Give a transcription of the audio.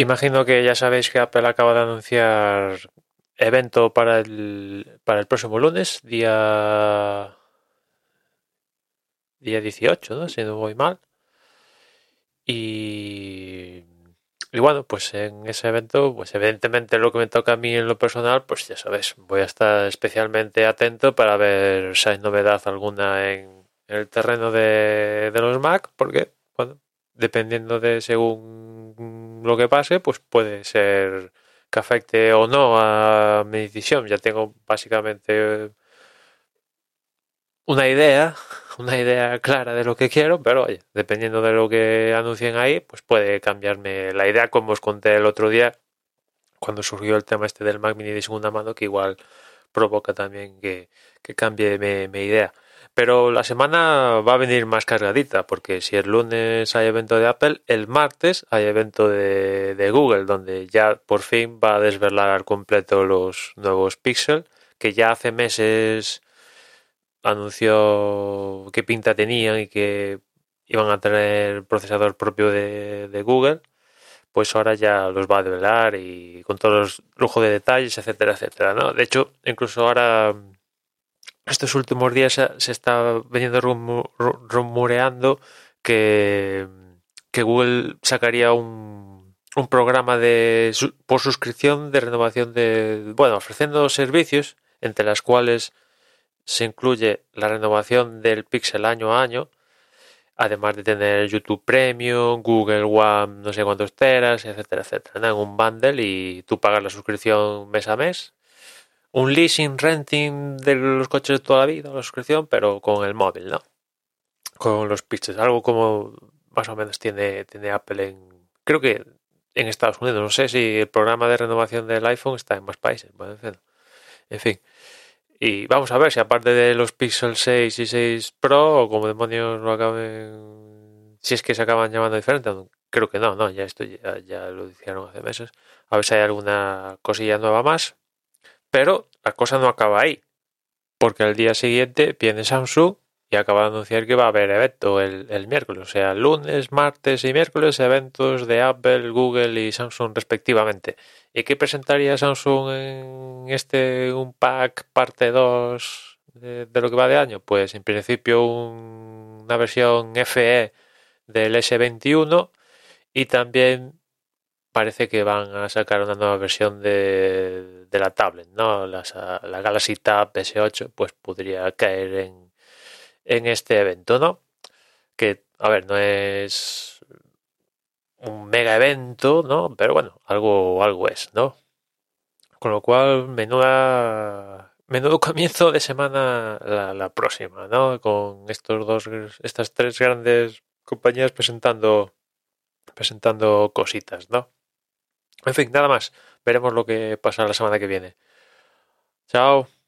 Imagino que ya sabéis que Apple acaba de anunciar evento para el, para el próximo lunes, día, día 18, ¿no? Si no voy mal. Y, y bueno, pues en ese evento, pues evidentemente lo que me toca a mí en lo personal, pues ya sabes, voy a estar especialmente atento para ver si hay novedad alguna en, el terreno de, de los Mac, porque, bueno, dependiendo de según lo que pase, pues puede ser que afecte o no a mi decisión. Ya tengo básicamente una idea, una idea clara de lo que quiero, pero oye, dependiendo de lo que anuncien ahí, pues puede cambiarme la idea, como os conté el otro día, cuando surgió el tema este del Mac Mini de segunda mano, que igual provoca también que, que cambie mi, mi idea. Pero la semana va a venir más cargadita, porque si el lunes hay evento de Apple, el martes hay evento de, de Google, donde ya por fin va a desvelar al completo los nuevos Pixel, que ya hace meses anunció qué pinta tenían y que iban a tener procesador propio de, de Google, pues ahora ya los va a desvelar y con todos los lujos de detalles, etcétera, etcétera, ¿no? De hecho, incluso ahora estos últimos días se está veniendo rumoreando que, que Google sacaría un, un programa de por suscripción de renovación de bueno ofreciendo servicios entre las cuales se incluye la renovación del Pixel año a año además de tener YouTube Premium, Google One, no sé cuántos teras, etcétera, etcétera, en un bundle y tú pagas la suscripción mes a mes un leasing, renting de los coches de toda la vida, la suscripción, pero con el móvil, ¿no? Con los pitches, algo como más o menos tiene, tiene Apple en, creo que en Estados Unidos, no sé si el programa de renovación del iPhone está en más países, bueno, en fin. Y vamos a ver si aparte de los Pixel 6 y 6 Pro, o como demonios lo acaben, si es que se acaban llamando diferente, creo que no, no, ya esto ya, ya lo dijeron hace meses. A ver si hay alguna cosilla nueva más, pero la cosa no acaba ahí, porque al día siguiente viene Samsung y acaba de anunciar que va a haber evento el, el, miércoles, o sea, lunes, martes y miércoles eventos de Apple, Google y Samsung respectivamente. ¿Y qué presentaría Samsung en este un pack parte 2 de, de lo que va de año? Pues en principio un, una versión FE del S21 y también parece que van a sacar una nueva versión de, de la tablet, ¿no? Las, la Galaxy Tab S8 pues podría caer en, en este evento, ¿no? Que, a ver, no es un mega evento, ¿no? Pero bueno, algo, algo es, ¿no? Con lo cual, menuda, menudo comienzo de semana la, la próxima, ¿no? Con estos dos, estas tres grandes compañías presentando, presentando cositas, ¿no? En fin, nada más. Veremos lo que pasa la semana que viene. Chao.